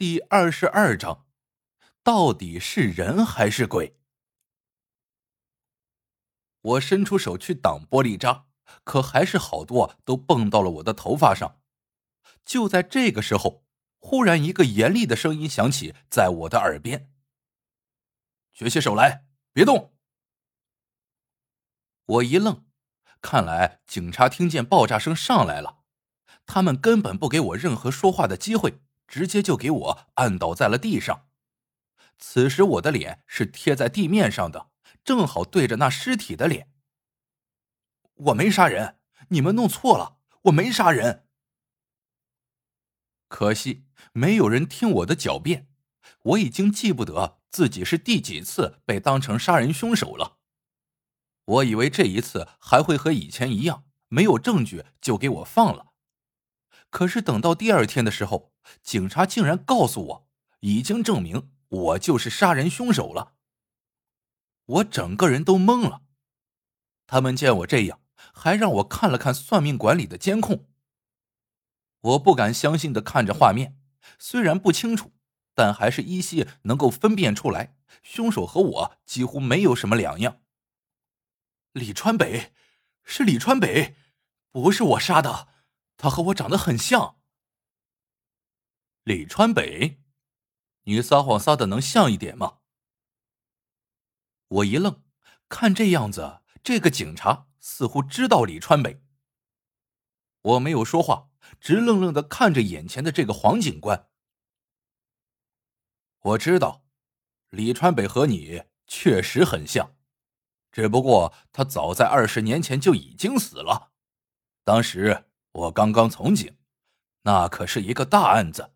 第二十二章，到底是人还是鬼？我伸出手去挡玻璃渣，可还是好多都蹦到了我的头发上。就在这个时候，忽然一个严厉的声音响起在我的耳边：“举起手来，别动！”我一愣，看来警察听见爆炸声上来了，他们根本不给我任何说话的机会。直接就给我按倒在了地上。此时我的脸是贴在地面上的，正好对着那尸体的脸。我没杀人，你们弄错了，我没杀人。可惜没有人听我的狡辩，我已经记不得自己是第几次被当成杀人凶手了。我以为这一次还会和以前一样，没有证据就给我放了。可是等到第二天的时候，警察竟然告诉我，已经证明我就是杀人凶手了。我整个人都懵了。他们见我这样，还让我看了看算命馆里的监控。我不敢相信的看着画面，虽然不清楚，但还是依稀能够分辨出来，凶手和我几乎没有什么两样。李川北，是李川北，不是我杀的。他和我长得很像，李川北，你撒谎撒的能像一点吗？我一愣，看这样子，这个警察似乎知道李川北。我没有说话，直愣愣的看着眼前的这个黄警官。我知道，李川北和你确实很像，只不过他早在二十年前就已经死了，当时。我刚刚从警，那可是一个大案子。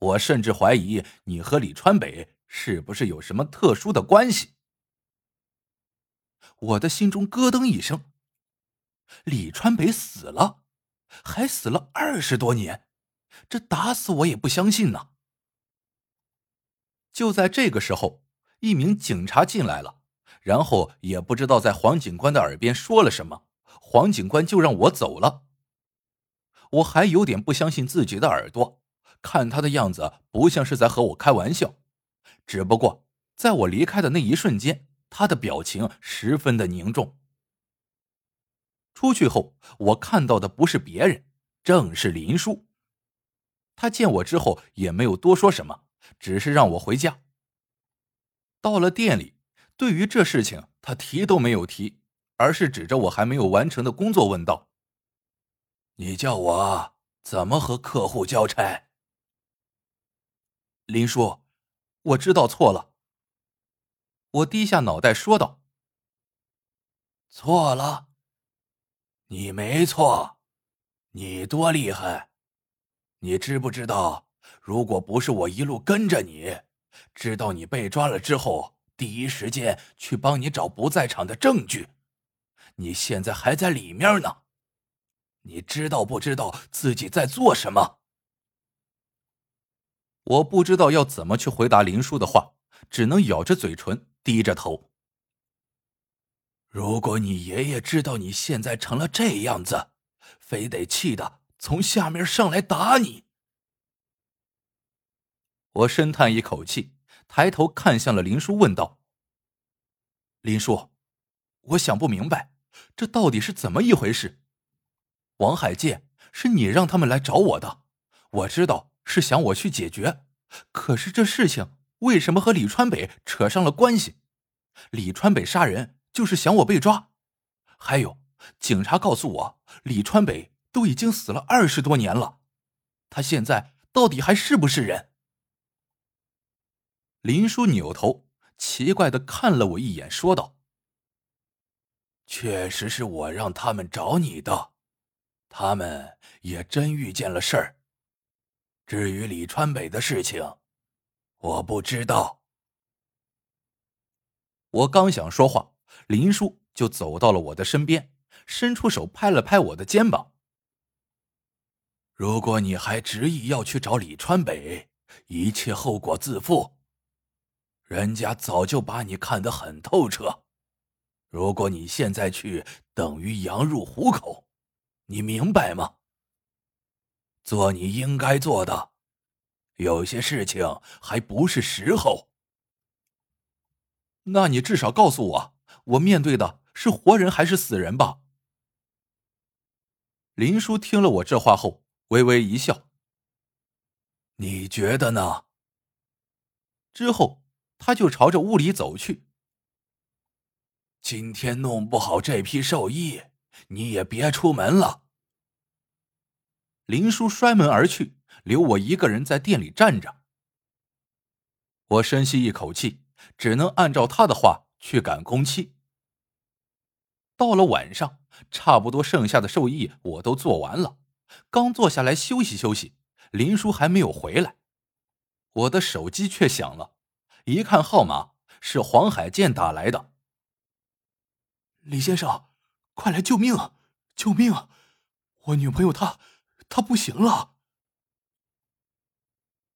我甚至怀疑你和李川北是不是有什么特殊的关系。我的心中咯噔一声。李川北死了，还死了二十多年，这打死我也不相信呐。就在这个时候，一名警察进来了，然后也不知道在黄警官的耳边说了什么，黄警官就让我走了。我还有点不相信自己的耳朵，看他的样子不像是在和我开玩笑。只不过在我离开的那一瞬间，他的表情十分的凝重。出去后，我看到的不是别人，正是林叔。他见我之后也没有多说什么，只是让我回家。到了店里，对于这事情他提都没有提，而是指着我还没有完成的工作问道。你叫我怎么和客户交差？林叔，我知道错了。我低下脑袋说道：“错了？你没错，你多厉害！你知不知道，如果不是我一路跟着你，知道你被抓了之后，第一时间去帮你找不在场的证据，你现在还在里面呢。”你知道不知道自己在做什么？我不知道要怎么去回答林叔的话，只能咬着嘴唇，低着头。如果你爷爷知道你现在成了这样子，非得气的从下面上来打你。我深叹一口气，抬头看向了林叔，问道：“林叔，我想不明白，这到底是怎么一回事？”王海建，是你让他们来找我的，我知道是想我去解决，可是这事情为什么和李川北扯上了关系？李川北杀人就是想我被抓，还有警察告诉我，李川北都已经死了二十多年了，他现在到底还是不是人？林叔扭头奇怪的看了我一眼，说道：“确实是我让他们找你的。”他们也真遇见了事儿。至于李川北的事情，我不知道。我刚想说话，林叔就走到了我的身边，伸出手拍了拍我的肩膀。如果你还执意要去找李川北，一切后果自负。人家早就把你看得很透彻。如果你现在去，等于羊入虎口。你明白吗？做你应该做的，有些事情还不是时候。那你至少告诉我，我面对的是活人还是死人吧？林叔听了我这话后，微微一笑。你觉得呢？之后，他就朝着屋里走去。今天弄不好这批寿衣，你也别出门了。林叔摔门而去，留我一个人在店里站着。我深吸一口气。只能按照他的话去赶工期。到了晚上，差不多剩下的寿衣我都做完了，刚坐下来休息休息，林叔还没有回来，我的手机却响了，一看号码是黄海建打来的。李先生，快来救命啊！救命啊！我女朋友她，他不行了。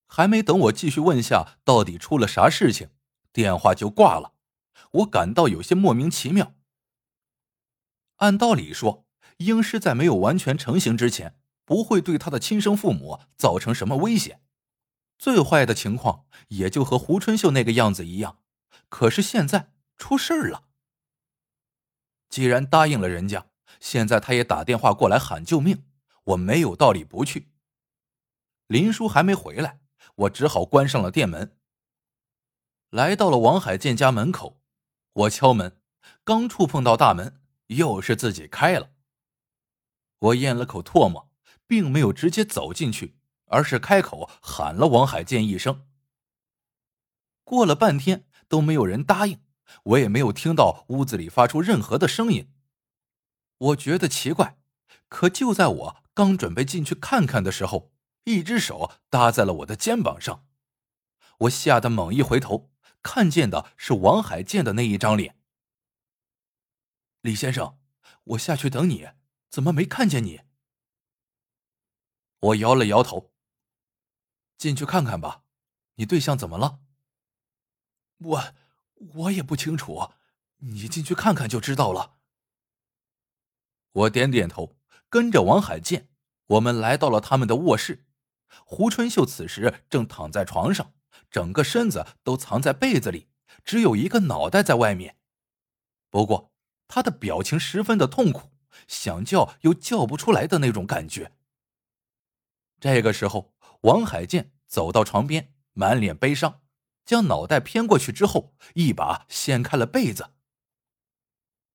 还没等我继续问下到底出了啥事情。电话就挂了，我感到有些莫名其妙。按道理说，英师在没有完全成型之前，不会对他的亲生父母造成什么危险，最坏的情况也就和胡春秀那个样子一样。可是现在出事儿了。既然答应了人家，现在他也打电话过来喊救命，我没有道理不去。林叔还没回来，我只好关上了店门。来到了王海建家门口，我敲门，刚触碰到大门，又是自己开了。我咽了口唾沫，并没有直接走进去，而是开口喊了王海建一声。过了半天都没有人答应，我也没有听到屋子里发出任何的声音。我觉得奇怪，可就在我刚准备进去看看的时候，一只手搭在了我的肩膀上，我吓得猛一回头。看见的是王海建的那一张脸。李先生，我下去等你，怎么没看见你？我摇了摇头。进去看看吧，你对象怎么了？我我也不清楚，你进去看看就知道了。我点点头，跟着王海建，我们来到了他们的卧室。胡春秀此时正躺在床上。整个身子都藏在被子里，只有一个脑袋在外面。不过他的表情十分的痛苦，想叫又叫不出来的那种感觉。这个时候，王海建走到床边，满脸悲伤，将脑袋偏过去之后，一把掀开了被子。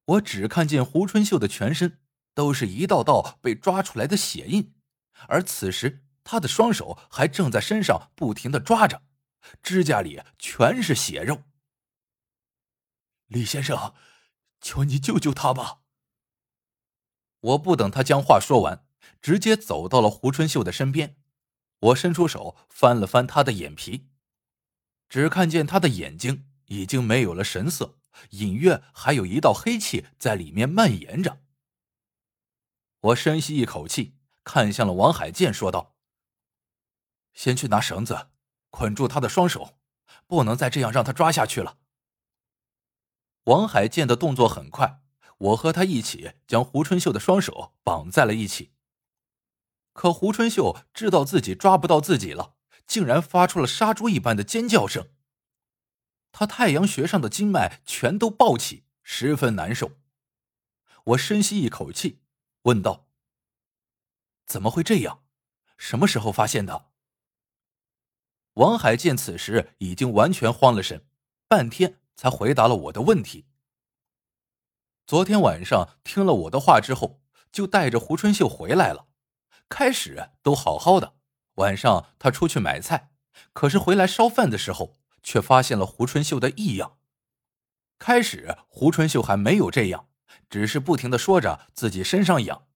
我只看见胡春秀的全身都是一道道被抓出来的血印，而此时他的双手还正在身上不停的抓着。指甲里全是血肉。李先生，求你救救他吧！我不等他将话说完，直接走到了胡春秀的身边。我伸出手翻了翻他的眼皮，只看见他的眼睛已经没有了神色，隐约还有一道黑气在里面蔓延着。我深吸一口气，看向了王海剑，说道：“先去拿绳子。”捆住他的双手，不能再这样让他抓下去了。王海剑的动作很快，我和他一起将胡春秀的双手绑在了一起。可胡春秀知道自己抓不到自己了，竟然发出了杀猪一般的尖叫声。他太阳穴上的经脉全都暴起，十分难受。我深吸一口气，问道：“怎么会这样？什么时候发现的？”王海见此时已经完全慌了神，半天才回答了我的问题。昨天晚上听了我的话之后，就带着胡春秀回来了。开始都好好的，晚上他出去买菜，可是回来烧饭的时候，却发现了胡春秀的异样。开始胡春秀还没有这样，只是不停的说着自己身上痒。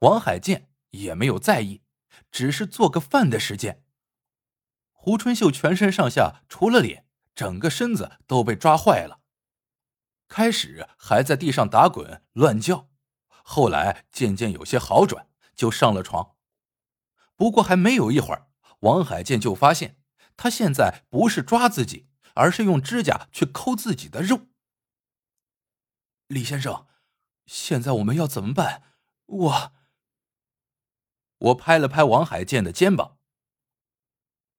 王海建也没有在意，只是做个饭的时间。胡春秀全身上下除了脸，整个身子都被抓坏了。开始还在地上打滚乱叫，后来渐渐有些好转，就上了床。不过还没有一会儿，王海建就发现他现在不是抓自己，而是用指甲去抠自己的肉。李先生，现在我们要怎么办？我……我拍了拍王海建的肩膀。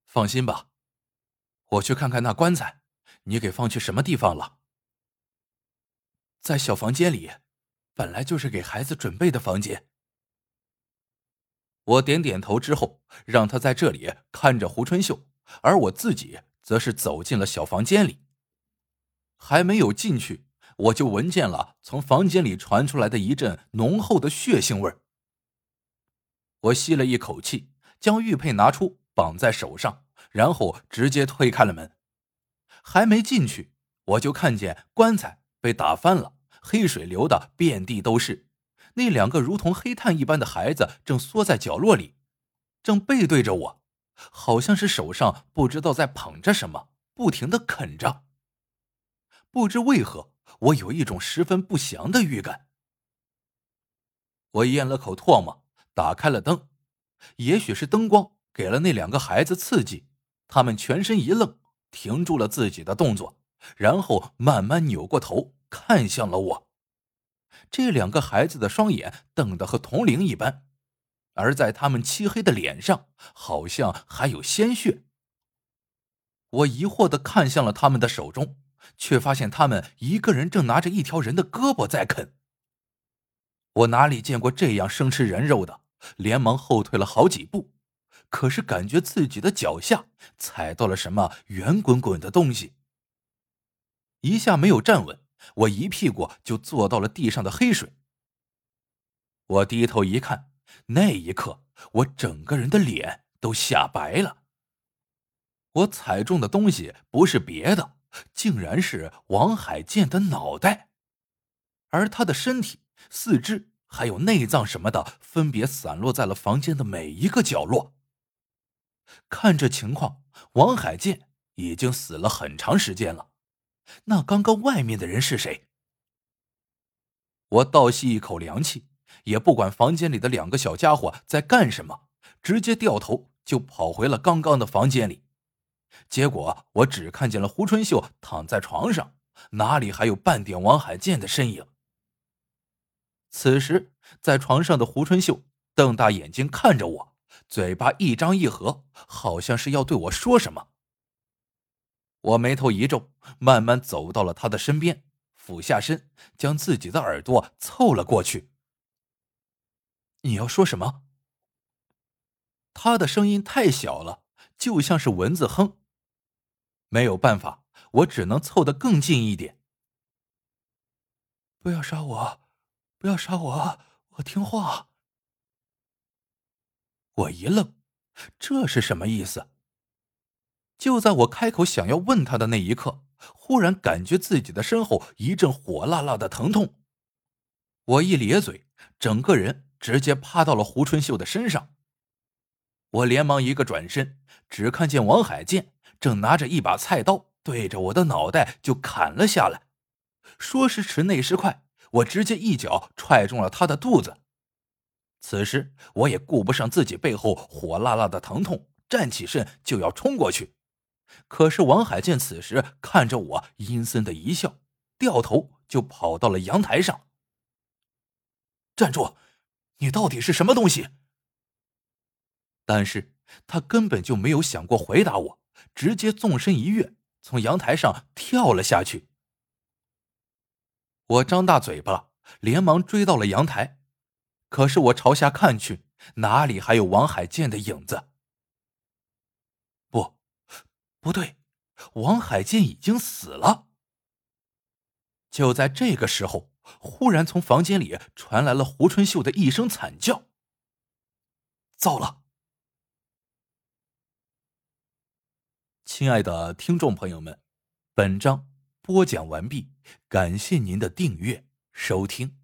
放心吧，我去看看那棺材，你给放去什么地方了？在小房间里，本来就是给孩子准备的房间。我点点头之后，让他在这里看着胡春秀，而我自己则是走进了小房间里。还没有进去，我就闻见了从房间里传出来的一阵浓厚的血腥味儿。我吸了一口气，将玉佩拿出。绑在手上，然后直接推开了门。还没进去，我就看见棺材被打翻了，黑水流的遍地都是。那两个如同黑炭一般的孩子正缩在角落里，正背对着我，好像是手上不知道在捧着什么，不停的啃着。不知为何，我有一种十分不祥的预感。我咽了口唾沫，打开了灯，也许是灯光。给了那两个孩子刺激，他们全身一愣，停住了自己的动作，然后慢慢扭过头看向了我。这两个孩子的双眼瞪得和铜铃一般，而在他们漆黑的脸上，好像还有鲜血。我疑惑的看向了他们的手中，却发现他们一个人正拿着一条人的胳膊在啃。我哪里见过这样生吃人肉的，连忙后退了好几步。可是感觉自己的脚下踩到了什么圆滚滚的东西，一下没有站稳，我一屁股就坐到了地上的黑水。我低头一看，那一刻我整个人的脸都吓白了。我踩中的东西不是别的，竟然是王海建的脑袋，而他的身体、四肢还有内脏什么的，分别散落在了房间的每一个角落。看这情况，王海建已经死了很长时间了。那刚刚外面的人是谁？我倒吸一口凉气，也不管房间里的两个小家伙在干什么，直接掉头就跑回了刚刚的房间里。结果我只看见了胡春秀躺在床上，哪里还有半点王海剑的身影？此时，在床上的胡春秀瞪大眼睛看着我。嘴巴一张一合，好像是要对我说什么。我眉头一皱，慢慢走到了他的身边，俯下身，将自己的耳朵凑了过去。你要说什么？他的声音太小了，就像是蚊子哼。没有办法，我只能凑得更近一点。不要杀我，不要杀我，我听话。我一愣，这是什么意思？就在我开口想要问他的那一刻，忽然感觉自己的身后一阵火辣辣的疼痛。我一咧嘴，整个人直接趴到了胡春秀的身上。我连忙一个转身，只看见王海剑正拿着一把菜刀对着我的脑袋就砍了下来。说时迟，那时快，我直接一脚踹中了他的肚子。此时我也顾不上自己背后火辣辣的疼痛，站起身就要冲过去。可是王海建此时看着我，阴森的一笑，掉头就跑到了阳台上。站住！你到底是什么东西？但是他根本就没有想过回答我，直接纵身一跃，从阳台上跳了下去。我张大嘴巴，连忙追到了阳台。可是我朝下看去，哪里还有王海剑的影子？不，不对，王海剑已经死了。就在这个时候，忽然从房间里传来了胡春秀的一声惨叫。糟了！亲爱的听众朋友们，本章播讲完毕，感谢您的订阅收听。